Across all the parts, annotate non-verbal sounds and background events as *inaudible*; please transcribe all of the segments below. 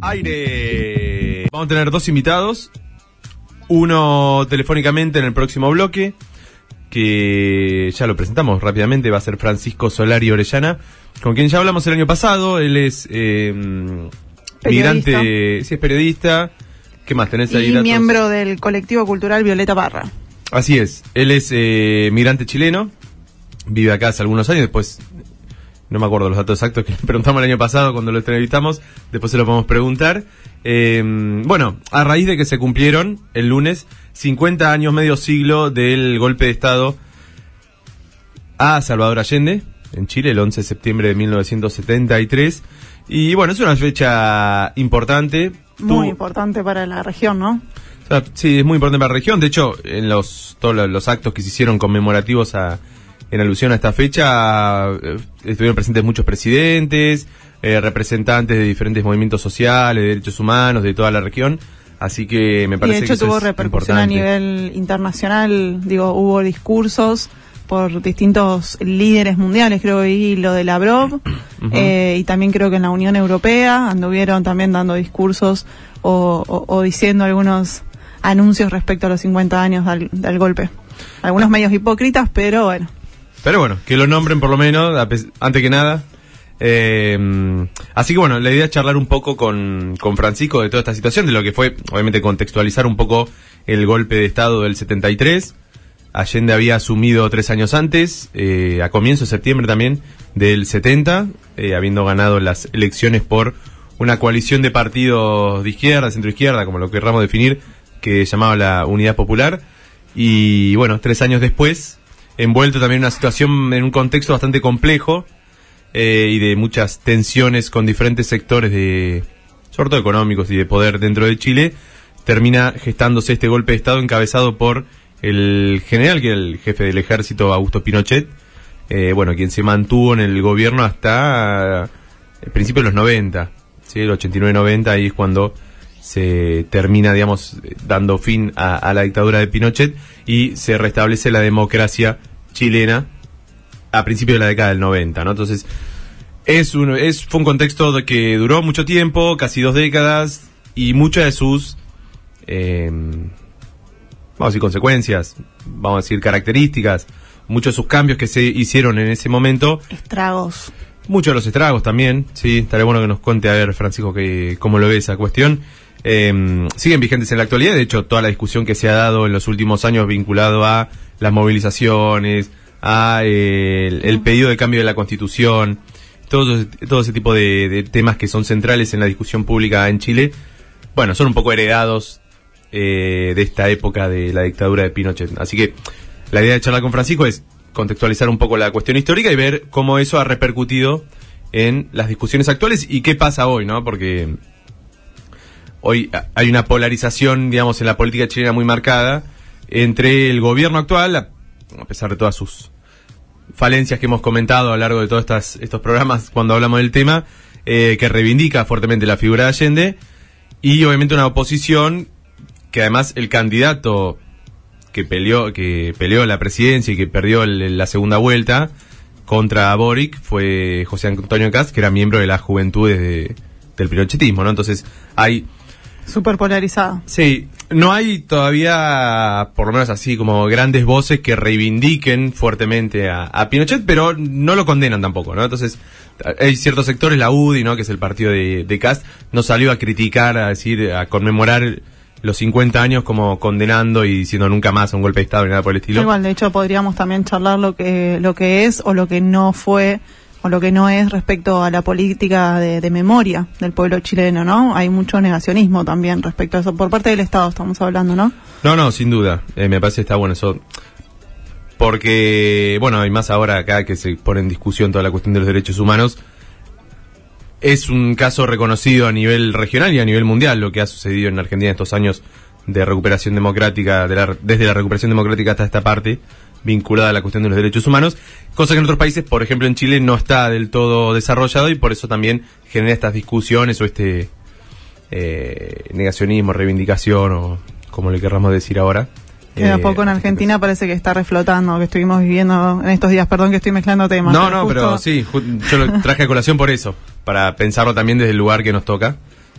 Aire. Vamos a tener dos invitados. Uno telefónicamente en el próximo bloque, que ya lo presentamos rápidamente, va a ser Francisco Solari Orellana, con quien ya hablamos el año pasado. Él es eh, migrante, sí, es periodista. ¿Qué más tenés ahí? Y datos? miembro del colectivo cultural Violeta Barra. Así es, él es eh, migrante chileno, vive acá hace algunos años, después no me acuerdo los datos exactos que le *laughs* preguntamos el año pasado cuando lo entrevistamos, después se lo podemos preguntar. Eh, bueno, a raíz de que se cumplieron el lunes 50 años, medio siglo del golpe de Estado a Salvador Allende, en Chile, el 11 de septiembre de 1973. Y bueno, es una fecha importante. Muy Tú- importante para la región, ¿no? o sea, sí, es muy importante para la región. De hecho, en los todos los- los actos que se hicieron conmemorativos a, en alusión a esta fecha, eh, estuvieron presentes muchos presidentes, eh, representantes de diferentes movimientos sociales, de derechos humanos, de toda la región. Así que me Y parece de hecho que eso tuvo repercusión a nivel internacional, digo, hubo discursos por distintos líderes mundiales, creo que vi lo de Lavrov, *clears throat* eh, y también creo que en la Unión Europea anduvieron también dando discursos o, o- o diciendo algunos anuncios respecto a los 50 años del, del golpe. Algunos medios hipócritas, pero bueno. Pero bueno, que lo nombren por lo menos, antes que nada. Eh, así que bueno, la idea es charlar un poco con, con Francisco de toda esta situación, de lo que fue, obviamente, contextualizar un poco el golpe de Estado del 73. Allende había asumido tres años antes, eh, a comienzo de septiembre también del 70, eh, habiendo ganado las elecciones por una coalición de partidos de izquierda, centro-izquierda, como lo querramos definir, que llamaba la Unidad Popular. Y bueno, tres años después, envuelto también en una situación, en un contexto bastante complejo eh, y de muchas tensiones con diferentes sectores de, sobre todo económicos y de poder dentro de Chile, termina gestándose este golpe de Estado encabezado por el general, que era el jefe del ejército, Augusto Pinochet, eh, bueno, quien se mantuvo en el gobierno hasta el principio de los 90, ¿sí? el 89-90, ahí es cuando se termina, digamos, eh, dando fin a la dictadura de Pinochet y se restablece la democracia chilena a principios de la década del 90, ¿no? Entonces, es un, es, fue un contexto de que duró mucho tiempo, casi dos décadas, y muchas de sus, eh, vamos a decir, consecuencias, vamos a decir, características, muchos de sus cambios que se hicieron en ese momento, Estragos. Muchos de los estragos también, sí, estaría bueno que nos cuente a ver, Francisco, que, cómo lo ve esa cuestión. Eh, siguen vigentes en la actualidad, de hecho, toda la discusión que se ha dado en los últimos años vinculado a las movilizaciones, a eh, el, el pedido de cambio de la constitución, todo, ese- todo ese tipo de, de temas que son centrales en la discusión pública en Chile, bueno, son un poco heredados eh, de esta época de la dictadura de Pinochet. Así que la idea de charlar con Francisco es contextualizar un poco la cuestión histórica y ver cómo eso ha repercutido en las discusiones actuales y qué pasa hoy, ¿no? Porque hoy hay una polarización, digamos, en la política chilena muy marcada entre el gobierno actual, a pesar de todas sus falencias que hemos comentado a lo largo de todos estas, estos programas cuando hablamos del tema, eh, que reivindica fuertemente la figura de Allende, y obviamente una oposición que además el candidato que peleó, que peleó la presidencia y que perdió el- la segunda vuelta contra Boric fue José Antonio Cast, que era miembro de las juventudes de- del pinochetismo, ¿no? Entonces hay Súper polarizado. Sí, no hay todavía, por lo menos así, como grandes voces que reivindiquen fuertemente a, a Pinochet, pero no lo condenan tampoco, ¿no? Entonces, hay ciertos sectores, la UDI, ¿no? Que es el partido de, de Cast, no salió a criticar, a decir, a conmemorar los 50 años como condenando y diciendo nunca más un golpe de Estado ni nada por el estilo. Igual, de hecho, podríamos también charlar lo que, lo que es o lo que no fue o lo que no es respecto a la política de, memoria del pueblo chileno, ¿no? Hay mucho negacionismo también respecto a eso, por parte del Estado estamos hablando, ¿no? No, no, sin duda. Eh, me parece que está bueno eso. Porque, bueno, hay más ahora acá que se pone en discusión toda la cuestión de los derechos humanos. Es un caso reconocido a nivel regional y a nivel mundial lo que ha sucedido en Argentina en estos años de recuperación democrática, de la- desde la recuperación democrática hasta esta parte vinculada a la cuestión de los derechos humanos, cosa que en otros países, por ejemplo en Chile, no está del todo desarrollado y por eso también genera estas discusiones o este eh, negacionismo, reivindicación o como le querramos decir ahora. Que de a Eh, poco en Argentina parece que está reflotando, que estuvimos viviendo en estos días, perdón que estoy mezclando temas. No, no, justo- pero sí, yo lo traje a colación por eso, para pensarlo también desde el lugar que nos toca.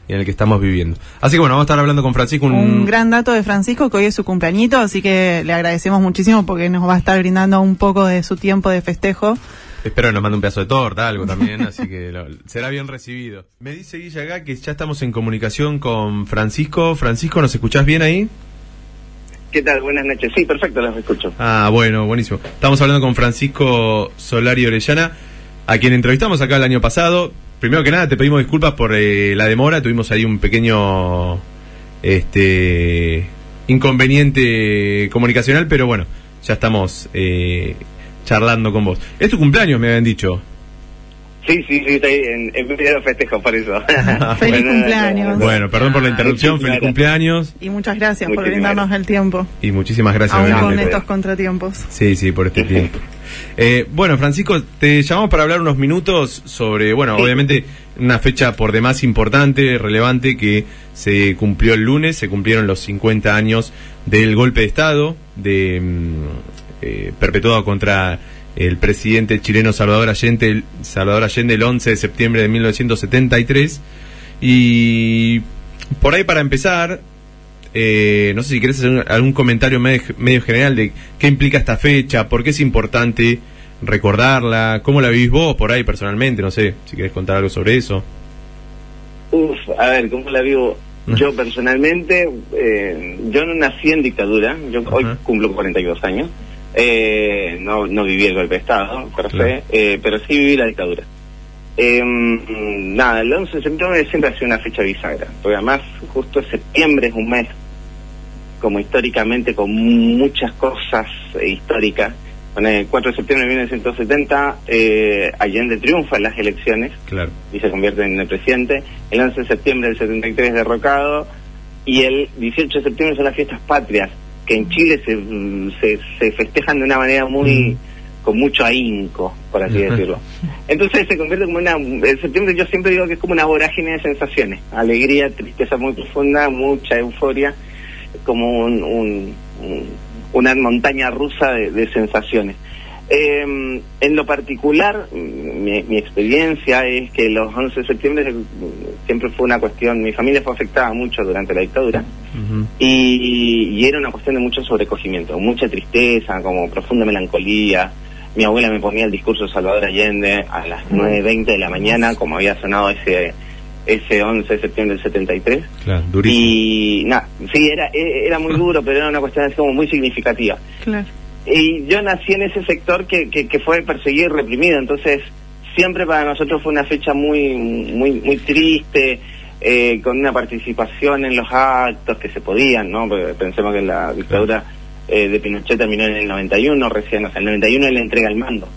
Y en el que estamos viviendo. Así que bueno, vamos a estar hablando con Francisco. Un, gran dato de Francisco, que hoy es su cumpleañito, así que le agradecemos muchísimo porque nos va a estar brindando un poco de su tiempo de festejo. Espero que nos mande un pedazo de torta, algo también, así que será bien recibido. Me dice Guilla acá que ya estamos en comunicación con Francisco. Francisco, ¿nos escuchás bien ahí? ¿Qué tal? Buenas noches. Sí, perfecto, los escucho. Ah, bueno, buenísimo. Estamos hablando con Francisco Solari Orellana, a quien entrevistamos acá el año pasado. Primero que nada, te pedimos disculpas por eh, la demora. Tuvimos ahí un pequeño este inconveniente comunicacional, pero bueno, ya estamos eh, charlando con vos. Es tu cumpleaños, me habían dicho. Sí, sí, sí, estoy en, en festejo por eso. *laughs* feliz cumpleaños. Bueno, perdón por la interrupción, feliz cumpleaños. Y muchas gracias por brindarnos el tiempo. Y muchísimas gracias. Aún con estos contratiempos. Sí, sí, por este tiempo. Eh, bueno, Francisco, te llamamos para hablar unos minutos sobre, bueno, obviamente una fecha por demás importante, relevante, que se cumplió el lunes, se cumplieron los 50 años del golpe de Estado, de mm, eh, perpetuado contra el presidente chileno Salvador Allende, el, Salvador Allende el 11 de septiembre de 1973. Y por ahí para empezar, eh, no sé si querés hacer algún comentario medio, general de qué implica esta fecha, por qué es importante recordarla, cómo la vivís vos por ahí personalmente, no sé, si querés contar algo sobre eso. Uf, a ver, ¿cómo la vivo? Yo personalmente, eh, yo no nací en dictadura, yo hoy cumplo 42 años. Eh, no, no viví el golpe de Estado, eh, pero sí viví la dictadura. Em, nada, el 11 de septiembre siempre ha sido una fecha bisagra, porque además justo septiembre es un mes como históricamente con muchas cosas históricas. Bueno, el 4 de septiembre de 1970 eh, Allende triunfa en las elecciones y se convierte en el presidente. El 11 de septiembre del 73 derrocado y el 18 de septiembre son las fiestas patrias que en Chile se, se, festejan de una manera muy con mucho ahínco, por así decirlo. Entonces se convierte como una, en septiembre yo siempre digo que es como una vorágine de sensaciones, alegría, tristeza muy profunda, mucha euforia, como un, una montaña rusa de sensaciones. Eh, en lo particular, mi, experiencia es que los 11 de septiembre siempre fue una cuestión, mi familia fue afectada mucho durante la dictadura y, era una cuestión de mucho sobrecogimiento, mucha tristeza, como profunda melancolía. Mi abuela me ponía el discurso de Salvador Allende a las 9.20 de la mañana, como había sonado ese ese 11 de septiembre del 73. Claro, durísimo. Y nada, sí, era, era muy duro, pero era una cuestión así como muy significativa. Claro y yo nací en ese sector que, que, fue perseguido y reprimido, entonces siempre para nosotros fue una fecha muy, muy, muy triste, eh, con una participación en los actos que se podían, ¿no? pensemos que la dictadura eh, de Pinochet terminó en el 91, recién, o sea, en el 91 él entrega el mando.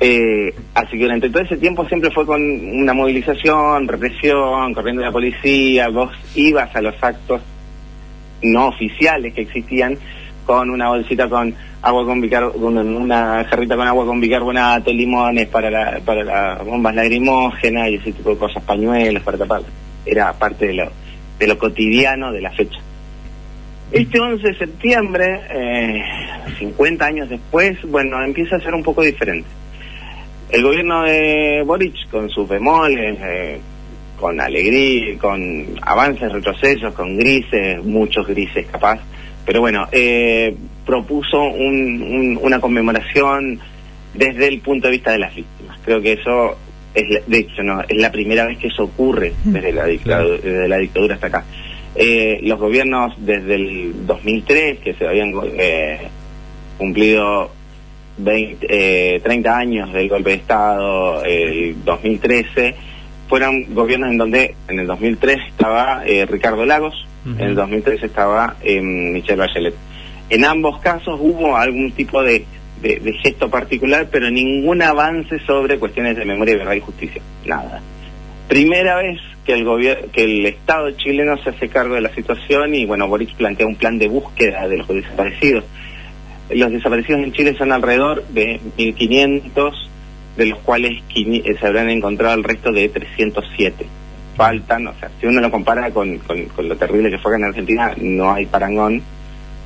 Eh, así que durante todo ese tiempo siempre fue con una movilización, represión, corriendo la policía, vos ibas a los actos no oficiales que existían con una bolsita con agua con bicarbonato, una jarrita con agua con bicarbonato, limones para la, para las bombas lagrimógenas y ese tipo de cosas, pañuelos para tapar. Era parte de lo, de lo cotidiano de la fecha. Este 11 de septiembre, eh, 50 años después, bueno, empieza a ser un poco diferente. El gobierno de Boric, con sus bemoles, eh, con alegría, con avances, retrocesos, con grises, muchos grises capaz, pero bueno, eh, propuso una conmemoración desde el punto de vista de las víctimas. Creo que eso es, de hecho, no, es la primera vez que eso ocurre desde la dictadura, desde la dictadura hasta acá. Eh, los gobiernos desde el 2003, que se habían eh, cumplido 20, 30 años del golpe de Estado, el 2013, fueron gobiernos en donde en el 2003 estaba Ricardo Lagos, en el 2003 estaba Michelle Bachelet. En ambos casos hubo algún tipo de, gesto particular, pero ningún avance sobre cuestiones de memoria, verdad y justicia. Nada. Primera vez que el Estado chileno se hace cargo de la situación y bueno, Boric plantea un plan de búsqueda de los desaparecidos. Los desaparecidos en Chile son alrededor de 1.500, de los cuales se habrán encontrado el resto de 307 faltan, o sea, si uno lo compara con, con, lo terrible que fue acá en Argentina, no hay parangón.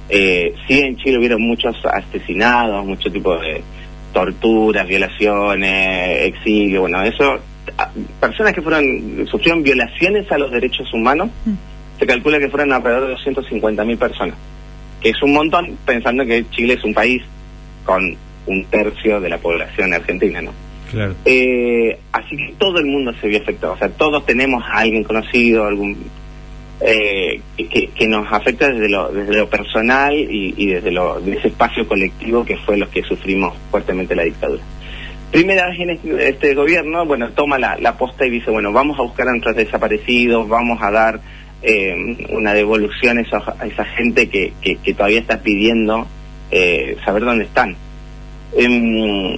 Eh, sí, en Chile hubieron muchos asesinados, mucho tipo de torturas, violaciones, exilio, bueno, eso personas que fueron sufrieron violaciones a los derechos humanos, mm. se calcula que fueron alrededor de 250 mil personas, que es un montón pensando que Chile es un país con un tercio de la población argentina, ¿no? Claro. Eh, así que todo el mundo se vio afectado, o sea, todos tenemos a alguien conocido, algún eh, que, nos afecta desde lo, desde lo personal y, desde lo, ese espacio colectivo que fue los que sufrimos fuertemente la dictadura. Primera vez en este, este gobierno, bueno, toma la, la, posta y dice, bueno, vamos a buscar a nuestros desaparecidos, vamos a dar eh, una devolución a esa, gente que, que, todavía está pidiendo eh, saber dónde están. Em,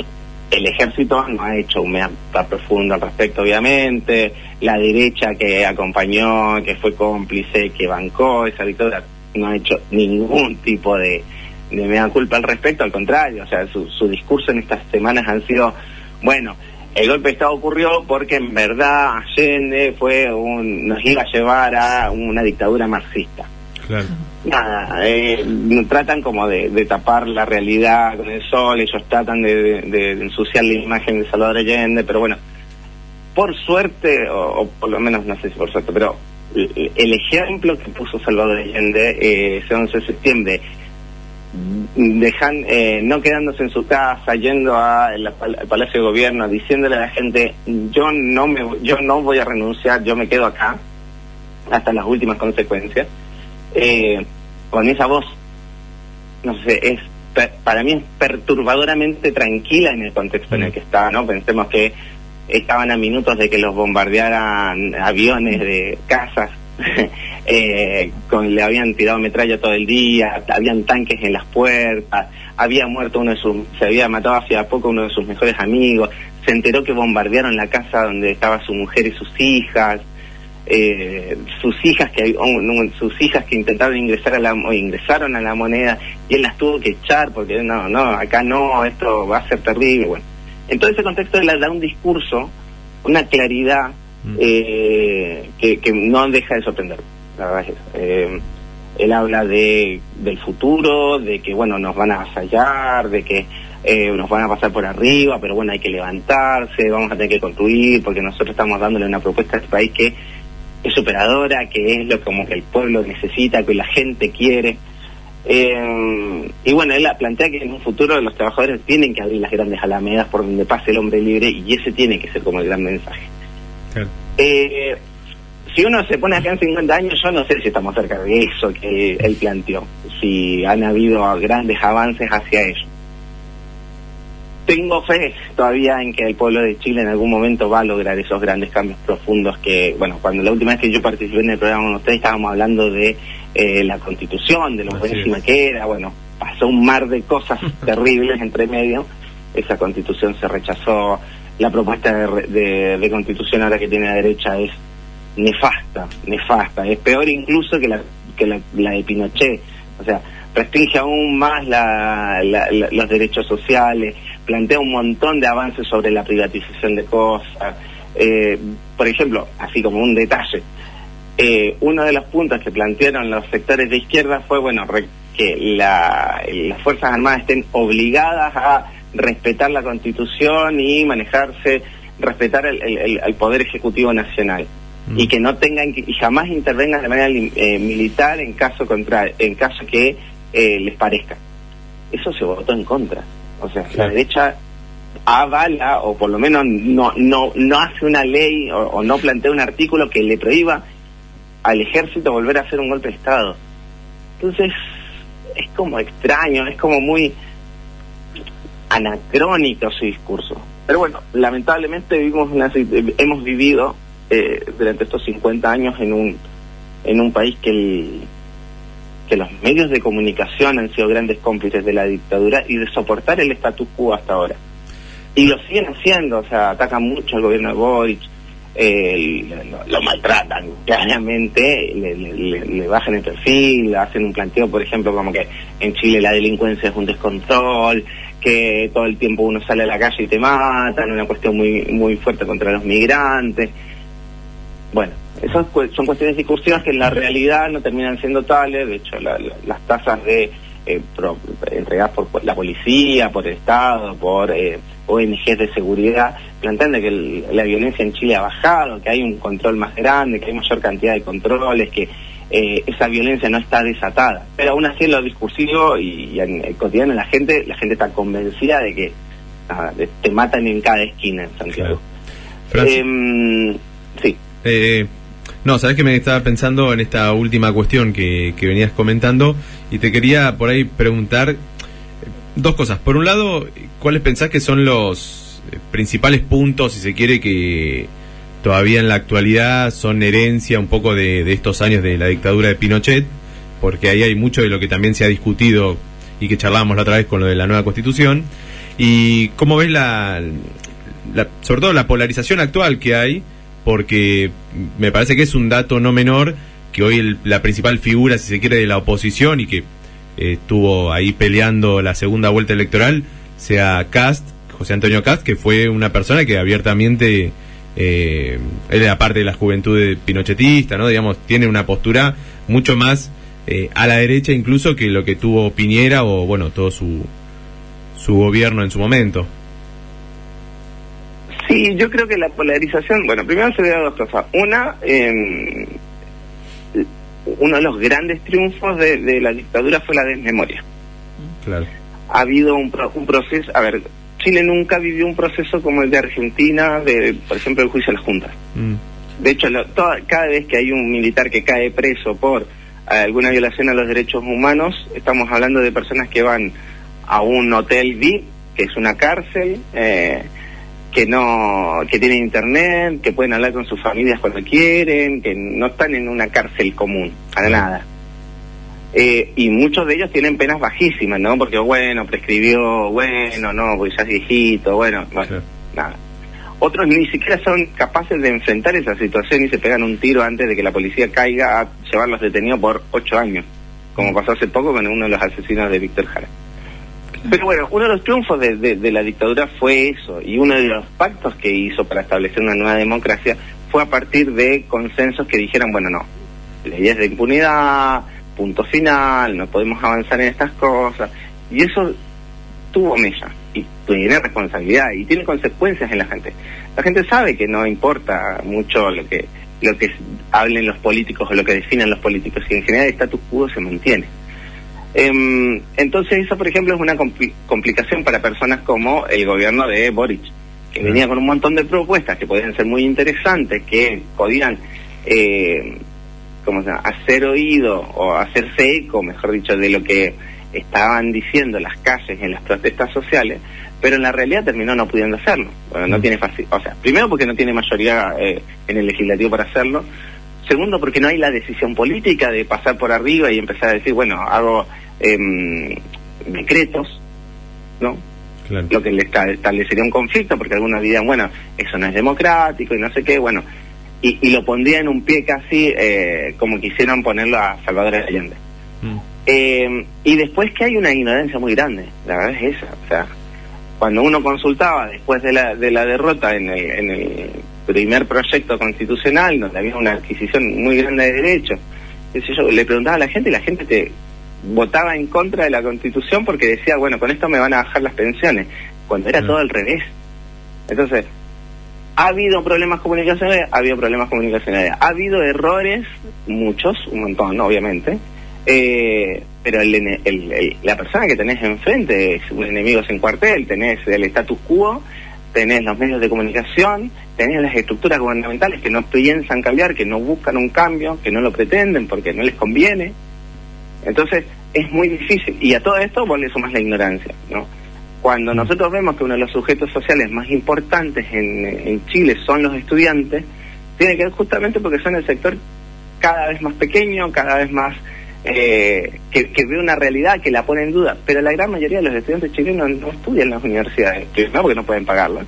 el ejército no ha hecho un mapa profundo al respecto, obviamente. La derecha que acompañó, que fue cómplice, que bancó esa victoria, no ha hecho ningún tipo de, de mea culpa al respecto, al contrario. O sea, su, su discurso en estas semanas han sido, bueno, el golpe de Estado ocurrió porque en verdad Allende fue un, nos iba a llevar a una dictadura marxista. Claro nada, eh, tratan como de, tapar la realidad con el sol, ellos tratan de, ensuciar la imagen de Salvador Allende, pero bueno, por suerte, o, por lo menos no sé si por suerte, pero el ejemplo que puso Salvador Allende eh, ese 11 de septiembre, dejan, eh, no quedándose en su casa, yendo al Palacio de Gobierno, diciéndole a la gente, yo no, me, yo no voy a renunciar, yo me quedo acá hasta las últimas consecuencias eh, con esa voz, no sé, es para mí es perturbadoramente tranquila en el contexto en el que está, ¿no? Pensemos que estaban a minutos de que los bombardearan aviones de casas, *laughs* eh, con, le habían tirado metralla todo el día, habían tanques en las puertas, había muerto uno de sus, se había matado hace poco uno de sus mejores amigos, se enteró que bombardearon la casa donde estaba su mujer y sus hijas, eh, sus hijas que sus hijas que intentaron ingresar a la o ingresaron a la moneda y él las tuvo que echar porque no no acá no esto va a ser terrible bueno en todo ese contexto él da un discurso una claridad mm. eh, que, que, no deja de sorprender eh, él habla de del futuro de que bueno nos van a avasallar de que eh, nos van a pasar por arriba, pero bueno, hay que levantarse, vamos a tener que construir, porque nosotros estamos dándole una propuesta a este país que es superadora, que es lo como que el pueblo necesita, que la gente quiere. Eh, y bueno, él plantea que en un futuro los trabajadores tienen que abrir las grandes alamedas por donde pase el hombre libre y ese tiene que ser como el gran mensaje. Eh, si uno se pone acá en 50 años, yo no sé si estamos cerca de eso que él planteó, si han habido grandes avances hacia ello tengo fe todavía en que el pueblo de Chile en algún momento va a lograr esos grandes cambios profundos que, bueno, cuando la última vez que yo participé en el programa con ustedes estábamos hablando de eh, la constitución, de lo buenísima que era, bueno, pasó un mar de cosas *laughs* terribles entre medio, esa constitución se rechazó, la propuesta de, constitución ahora que tiene la derecha es nefasta, nefasta, es peor incluso que la, de Pinochet, o sea, restringe aún más los derechos sociales, plantea un montón de avances sobre la privatización de cosas. Eh, por ejemplo, así como un detalle, eh, uno de los puntos que plantearon los sectores de izquierda fue, bueno, que las Fuerzas Armadas estén obligadas a respetar la Constitución y manejarse, respetar el, Poder Ejecutivo Nacional. Mm. Y que no tengan y jamás intervengan de manera eh, militar en caso contra, en caso que les parezca. Eso se votó en contra. O sea, la derecha avala o por lo menos no no no hace una ley o, no plantea un artículo que le prohíba al ejército volver a hacer un golpe de estado. Entonces es como extraño, es como muy anacrónico su discurso. Pero bueno, lamentablemente vivimos hemos vivido eh, durante estos 50 años en un en un país que los medios de comunicación han sido grandes cómplices de la dictadura y de soportar el status quo hasta ahora. Y lo siguen haciendo, o sea, atacan mucho al gobierno de Boric, eh, lo, maltratan claramente, le, bajan el perfil, hacen un planteo, por ejemplo, como que en Chile la delincuencia es un descontrol, que todo el tiempo uno sale a la calle y te matan, una cuestión muy, muy fuerte contra los migrantes. Bueno, esas son cuestiones discursivas que en la realidad no terminan siendo tales, de hecho las tasas de eh, entregadas por la policía, por el Estado, por eh, ONGs de seguridad, planteando que la violencia en Chile ha bajado, que hay un control más grande, que hay mayor cantidad de controles, que eh, esa violencia no está desatada. Pero aún así en lo discursivo y, en el cotidiano la gente, la gente está convencida de que te matan en cada esquina en Santiago. Em, sí. Eh, no, sabes que me estaba pensando en esta última cuestión que, que venías comentando y te quería por ahí preguntar dos cosas. Por un lado, ¿cuáles pensás que son los eh, principales puntos, si se quiere, que todavía en la actualidad son herencia un poco de, estos años de la dictadura de Pinochet? Porque ahí hay mucho de lo que también se ha discutido y que charlábamos la otra vez con lo de la nueva constitución. ¿Y cómo ves la, sobre todo la polarización actual que hay? Porque me parece que es un dato no menor que hoy la principal figura, si se quiere, de la oposición y que estuvo ahí peleando la segunda vuelta electoral sea Cast, José Antonio Cast, que fue una persona que abiertamente eh, él era parte de la juventud pinochetista, ¿no? Digamos, tiene una postura mucho más eh, a la derecha incluso que lo que tuvo Piñera o, bueno, todo su, su gobierno en su momento. Sí, yo creo que la polarización, bueno, primero se ve dos cosas. Una, eh, uno de los grandes triunfos de, la dictadura fue la desmemoria. Claro. Ha habido un, proceso, a ver, Chile nunca vivió un proceso como el de Argentina, de, por ejemplo, el juicio a las juntas. Mm. De hecho, cada vez que hay un militar que cae preso por alguna violación a los derechos humanos, estamos hablando de personas que van a un hotel VIP, que es una cárcel, eh, que no que tienen internet, que pueden hablar con sus familias cuando quieren, que no están en una cárcel común, para nada. Eh, y muchos de ellos tienen penas bajísimas, ¿no? Porque, bueno, prescribió, bueno, no, porque ya es viejito, bueno, nada. Otros ni siquiera son capaces de enfrentar esa situación y se pegan un tiro antes de que la policía caiga a llevarlos detenidos por ocho años, como pasó hace poco con uno de los asesinos de Víctor Jara. Pero bueno, uno de los triunfos de, la dictadura fue eso, y uno de los pactos que hizo para establecer una nueva democracia fue a partir de consensos que dijeran, bueno, no, leyes de impunidad, punto final, no podemos avanzar en estas cosas, y eso tuvo mella, y tiene responsabilidad, y tiene consecuencias en la gente. La gente sabe que no importa mucho lo que lo que hablen los políticos o lo que definan los políticos, y en general el status quo se mantiene. Em, entonces eso, por ejemplo, es una complicación para personas como el gobierno de Boric, que venía con un montón de propuestas que podían ser muy interesantes, que podían eh, como hacer oído o hacerse eco, mejor dicho, de lo que estaban diciendo las calles en las protestas sociales, pero en la realidad terminó no pudiendo hacerlo. Bueno, no tiene fácil, o sea, primero porque no tiene mayoría eh, en el legislativo para hacerlo, segundo porque no hay la decisión política de pasar por arriba y empezar a decir, bueno, hago eh, decretos, ¿no? Lo que le establecería un conflicto, porque algunos dirían, bueno, eso no es democrático y no sé qué, bueno, y, lo pondría en un pie casi eh, como quisieran ponerlo a Salvador Allende. Mm. Eh, y después que hay una ignorancia muy grande, la verdad es esa, o sea, cuando uno consultaba después de la, de la derrota en el, en el primer proyecto constitucional, donde había una adquisición muy grande de derechos, yo, le preguntaba a la gente y la gente te votaba en contra de la constitución porque decía, bueno, con esto me van a bajar las pensiones, cuando era todo al revés. Entonces, ha habido problemas comunicacionales, ha habido problemas comunicacionales, ha habido errores, muchos, un montón, obviamente, eh, pero el, la persona que tenés enfrente es un enemigo sin cuartel, tenés el status quo, tenés los medios de comunicación, tenés las estructuras gubernamentales que no piensan cambiar, que no buscan un cambio, que no lo pretenden porque no les conviene. Entonces es muy difícil. Y a todo esto vos le sumas la ignorancia, ¿no? Cuando mm. nosotros vemos que uno de los sujetos sociales más importantes en, Chile son los estudiantes, tiene que ver justamente porque son el sector cada vez más pequeño, cada vez más eh, que, ve una realidad que la pone en duda. Pero la gran mayoría de los estudiantes chilenos no estudian en las universidades, no porque no pueden pagarlo.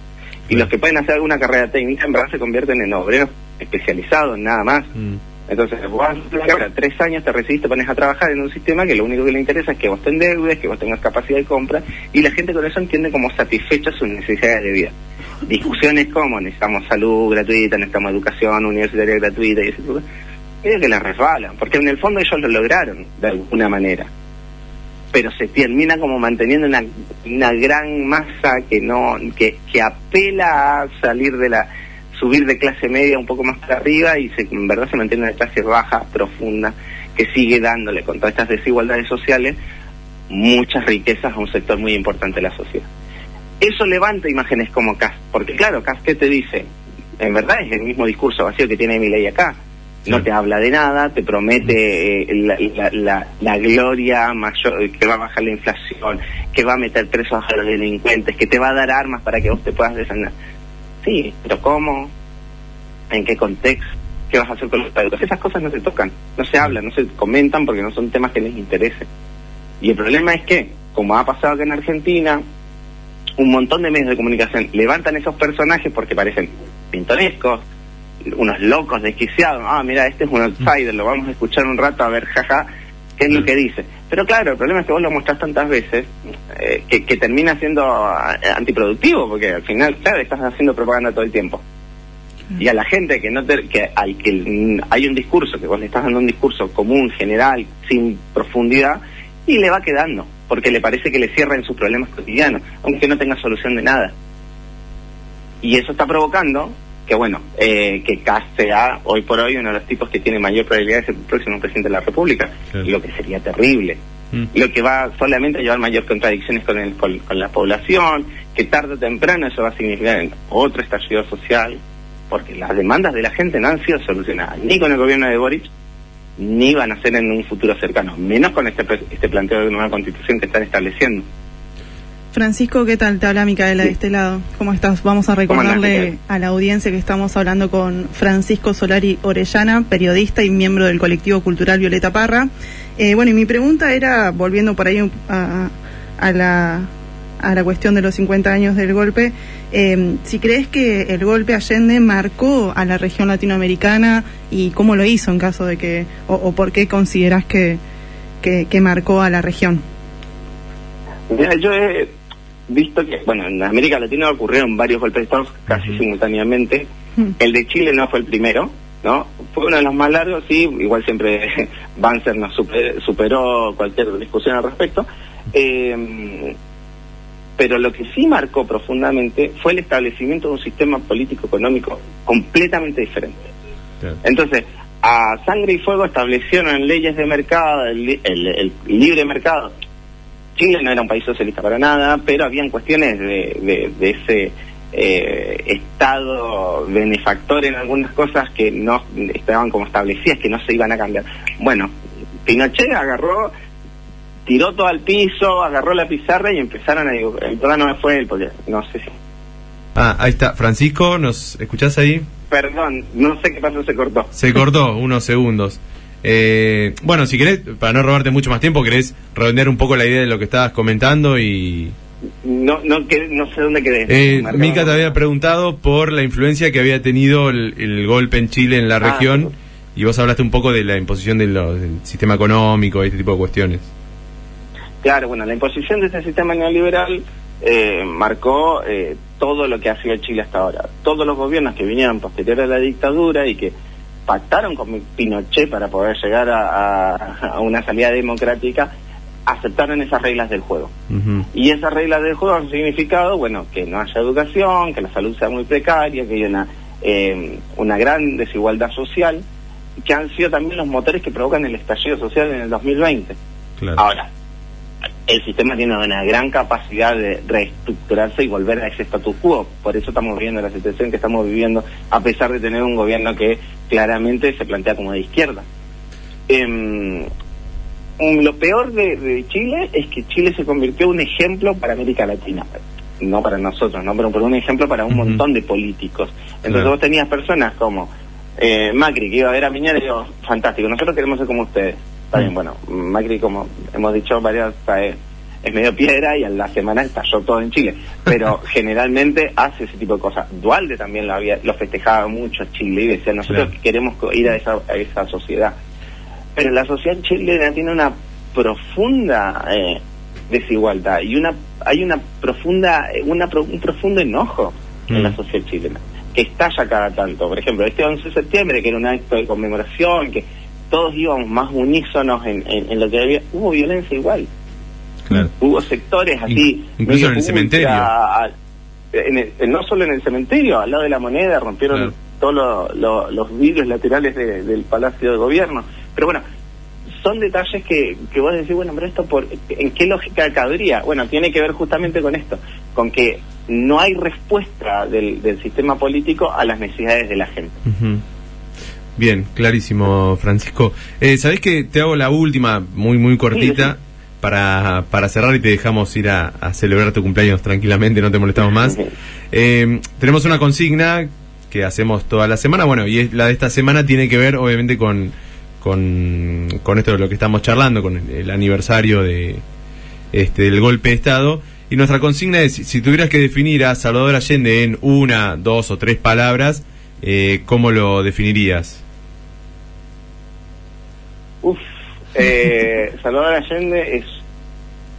Y los que pueden hacer alguna carrera técnica en verdad se convierten en obreros especializados, nada más. Mm. Entonces, vos tres años te recibiste, pones a trabajar en un sistema que lo único que le interesa es que vos te endeudes, que vos tengas capacidad de compra, y la gente con eso entiende como satisfecha sus necesidades de vida. Discusiones como necesitamos salud gratuita, necesitamos educación universitaria gratuita y ese tipo de que la resbalan, porque en el fondo ellos lo lograron de alguna manera. pero se termina como manteniendo una, una gran masa que no que, que apela a salir de la subir de clase media un poco más para arriba y se, en verdad se mantiene una clase baja profunda que sigue dándole con todas estas desigualdades sociales muchas riquezas a un sector muy importante de la sociedad. Eso levanta imágenes como Cas, porque claro, Cas que te dice, en verdad es el mismo discurso vacío que tiene mi ley acá, no te habla de nada, te promete eh, la, gloria mayor, que va a bajar la inflación, que va a meter presos a los delincuentes, que te va a dar armas para que vos te puedas defender. Sí, pero ¿cómo? ¿En qué contexto? ¿Qué vas a hacer con los padres? Esas cosas no se tocan, no se hablan, no se comentan porque no son temas que les interesen. Y el problema es que, como ha pasado acá en Argentina, un montón de medios de comunicación levantan esos personajes porque parecen pintorescos, unos locos desquiciados, ah, mira, este es un outsider, lo vamos a escuchar un rato a ver, jaja, qué es lo que dice. Pero claro, el problema es que vos lo mostrás tantas veces eh, que, termina siendo eh, antiproductivo, porque al final, claro, estás haciendo propaganda todo el tiempo. Y a la gente que no que hay que hay un discurso que vos le estás dando un discurso común, general, sin profundidad y le va quedando, porque le parece que le cierran sus problemas cotidianos, aunque no tenga solución de nada. Y eso está provocando que bueno, eh, que Kass sea hoy por hoy uno de los tipos que tiene mayor probabilidad de ser el próximo presidente de la República, lo que sería terrible. Mm. Lo que va solamente a llevar mayor contradicciones con, el, con, la población, que tarde o temprano eso va a significar otro estallido social, porque las demandas de la gente no han sido solucionadas, ni con el gobierno de Boric, ni van a ser en un futuro cercano, menos con este, este planteo de nueva constitución que están estableciendo. Francisco, ¿qué tal? Te habla Micaela de este lado. ¿Cómo estás? Vamos a recordarle a la audiencia que estamos hablando con Francisco Solari Orellana, periodista y miembro del colectivo cultural Violeta Parra. Eh, bueno, y mi pregunta era, volviendo por ahí a, la, a la cuestión de los 50 años del golpe, eh, si crees que el golpe Allende marcó a la región latinoamericana y cómo lo hizo en caso de que, o, por qué consideras que, que, marcó a la región. Mira, yo he, visto que, bueno, en América Latina ocurrieron varios golpes de Estado casi simultáneamente. El de Chile no fue el primero, ¿no? Fue uno de los más largos, sí, igual siempre *laughs* Banzer nos superó cualquier discusión al respecto. Eh, pero lo que sí marcó profundamente fue el establecimiento de un sistema político-económico completamente diferente. Entonces, a sangre y fuego establecieron leyes de mercado, el libre mercado, Chile no era un país socialista para nada, pero habían cuestiones de, ese eh, Estado benefactor en algunas cosas que no estaban como establecidas, que no se iban a cambiar. Bueno, Pinochet agarró, tiró todo al piso, agarró la pizarra y empezaron a... El problema no fue él, porque no sé si... Ah, ahí está. Francisco, ¿nos escuchás ahí? Perdón, no sé qué pasó, se cortó. Se cortó, unos segundos. Eh, bueno, si querés, para no robarte mucho más tiempo, querés redondear un poco la idea de lo que estabas comentando y... No, no, no sé dónde quedé. Eh, Mica te había preguntado por la influencia que había tenido el, golpe en Chile en la ah, región y vos hablaste un poco de la imposición del sistema económico y este tipo de cuestiones. Claro, bueno, la imposición de este sistema neoliberal eh, marcó eh, todo lo que ha sido Chile hasta ahora. Todos los gobiernos que vinieron posterior a la dictadura y que pactaron con Pinochet para poder llegar a, una salida democrática, aceptaron esas reglas del juego. Y esas reglas del juego han significado, bueno, que no haya educación, que la salud sea muy precaria, que haya una, eh, una gran desigualdad social, que han sido también los motores que provocan el estallido social en el 2020. Ahora, el sistema tiene una gran capacidad de reestructurarse y volver a ese status quo. Por eso estamos viviendo la situación que estamos viviendo, a pesar de tener un gobierno que claramente se plantea como de izquierda. Em, lo peor de, Chile es que Chile se convirtió en un ejemplo para América Latina. No para nosotros, ¿no? pero, un ejemplo para un montón de políticos. Entonces vos tenías personas como eh, Macri, que iba a ver a Piñera y dijo, fantástico, nosotros queremos ser como ustedes Está bien, bueno, Macri, como hemos dicho varias, es, es medio piedra y a la semana estalló todo en Chile. Pero *laughs* generalmente hace ese tipo de cosas. Dualde también lo, había, lo festejaba mucho Chile y decía, nosotros queremos ir a esa, a esa sociedad. Pero la sociedad chilena tiene una profunda eh, desigualdad y una hay una profunda una un profundo enojo en la mm. sociedad chilena que estalla cada tanto. Por ejemplo, este 11 de septiembre, que era un acto de conmemoración, que todos íbamos más unísonos en, en, lo que había, hubo violencia igual. Hubo sectores así. incluso en el cementerio. no solo en el cementerio, al lado de la moneda, rompieron todos los vidrios laterales del Palacio de Gobierno. Pero bueno, son detalles que, que vos decís, bueno, pero esto, por, ¿en qué lógica cabría? Bueno, tiene que ver justamente con esto, con que no hay respuesta del, del sistema político a las necesidades de la gente. Bien, clarísimo, Francisco. Eh, ¿Sabés que te hago la última, muy, muy cortita? Para, para cerrar y te dejamos ir a, celebrar tu cumpleaños tranquilamente, no te molestamos más. Eh, tenemos una consigna que hacemos toda la semana, bueno, y la de esta semana tiene que ver obviamente con, con, con esto de lo que estamos charlando, con el, aniversario de, este, del golpe de Estado. Y nuestra consigna es, si tuvieras que definir a Salvador Allende en una, dos o tres palabras, eh, ¿cómo lo definirías? Uf, eh, *laughs* Salvador Allende es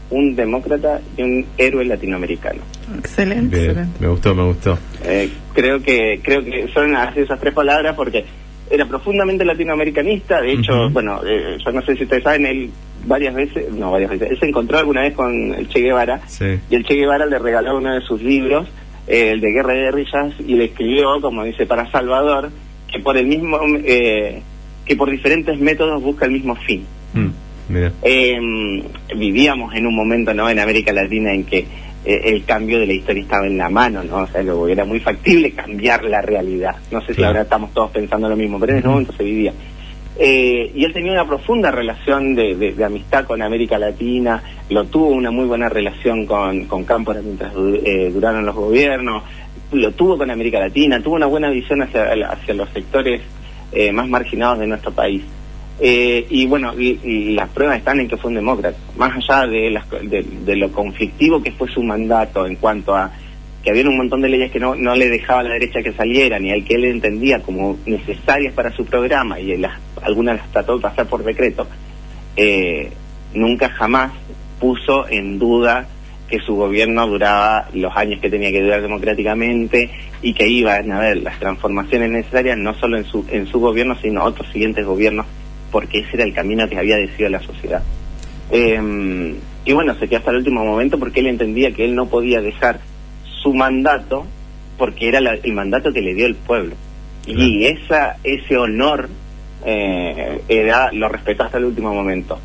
un demócrata y un héroe latinoamericano. Excelente. Me gustó, me gustó. Eh, creo que creo que son esas tres palabras porque era profundamente latinoamericanista. De hecho, bueno, eh, yo no sé si ustedes saben, él varias veces, no varias veces, él se encontró alguna vez con el Che Guevara y el Che Guevara le regaló uno de sus libros, el de Guerra de Guerrillas, y le escribió, como dice, para Salvador, que por el mismo eh, que por diferentes métodos busca el mismo fin. Mm, em, vivíamos en un momento no en América Latina en que eh, el cambio de la historia estaba en la mano, ¿no? O sea, luego era muy factible cambiar la realidad. No sé si ahora estamos todos pensando lo mismo, pero en ese momento se vivía. Eh, y él tenía una profunda relación de, amistad con América Latina, lo tuvo una muy buena relación con, con Cámpora mientras eh, duraron los gobiernos, lo tuvo con América Latina, tuvo una buena visión hacia, hacia los sectores eh, más marginados de nuestro país. Eh, y bueno, y, las pruebas están en que fue un demócrata, más allá de, de, lo conflictivo que fue su mandato en cuanto a que había un montón de leyes que no, no le dejaba a la derecha que salieran y al que él entendía como necesarias para su programa y algunas las trató de pasar por decreto, eh, nunca jamás puso en duda que su gobierno duraba los años que tenía que durar democráticamente y que iban a haber las transformaciones necesarias no solo en su, en su gobierno, sino otros siguientes gobiernos, porque ese era el camino que había decidido la sociedad. Em, y bueno, se quedó hasta el último momento porque él entendía que él no podía dejar su mandato porque era el mandato que le dio el pueblo. Y esa, ese honor eh, era, lo respetó hasta el último momento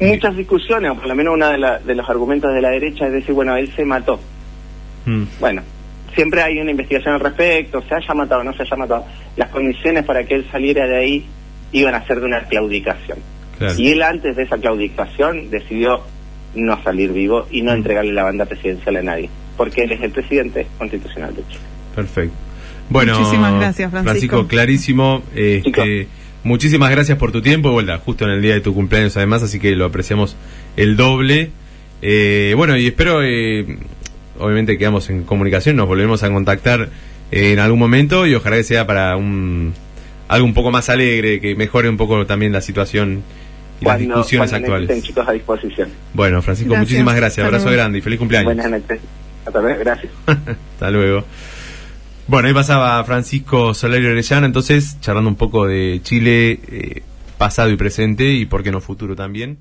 muchas discusiones, o por lo menos uno de, de, los argumentos de la derecha es decir, bueno, él se mató. Mm. Bueno, siempre hay una investigación al respecto, se haya matado o no se haya matado. Las condiciones para que él saliera de ahí iban a ser de una claudicación. Y él antes de esa claudicación decidió no salir vivo y no mm. entregarle la banda presidencial a nadie, porque él es el presidente constitucional de Chile. Perfecto. Bueno, Muchísimas gracias, Francisco. Francisco clarísimo. Este, Muchísimas gracias por tu tiempo, vuelta justo en el día de tu cumpleaños además, así que lo apreciamos el doble. Eh, bueno, y espero, eh, obviamente quedamos en comunicación, nos volvemos a contactar eh, en algún momento y ojalá que sea para un algo un poco más alegre, que mejore un poco también la situación y las discusiones actuales. chicos a disposición. Bueno, Francisco, muchísimas gracias, abrazo grande y feliz cumpleaños. Buenas noches. Hasta luego, gracias. *laughs* Hasta luego. Bueno, ahí pasaba Francisco Solario Orellana, entonces charlando un poco de Chile eh, pasado y presente y por qué no futuro también.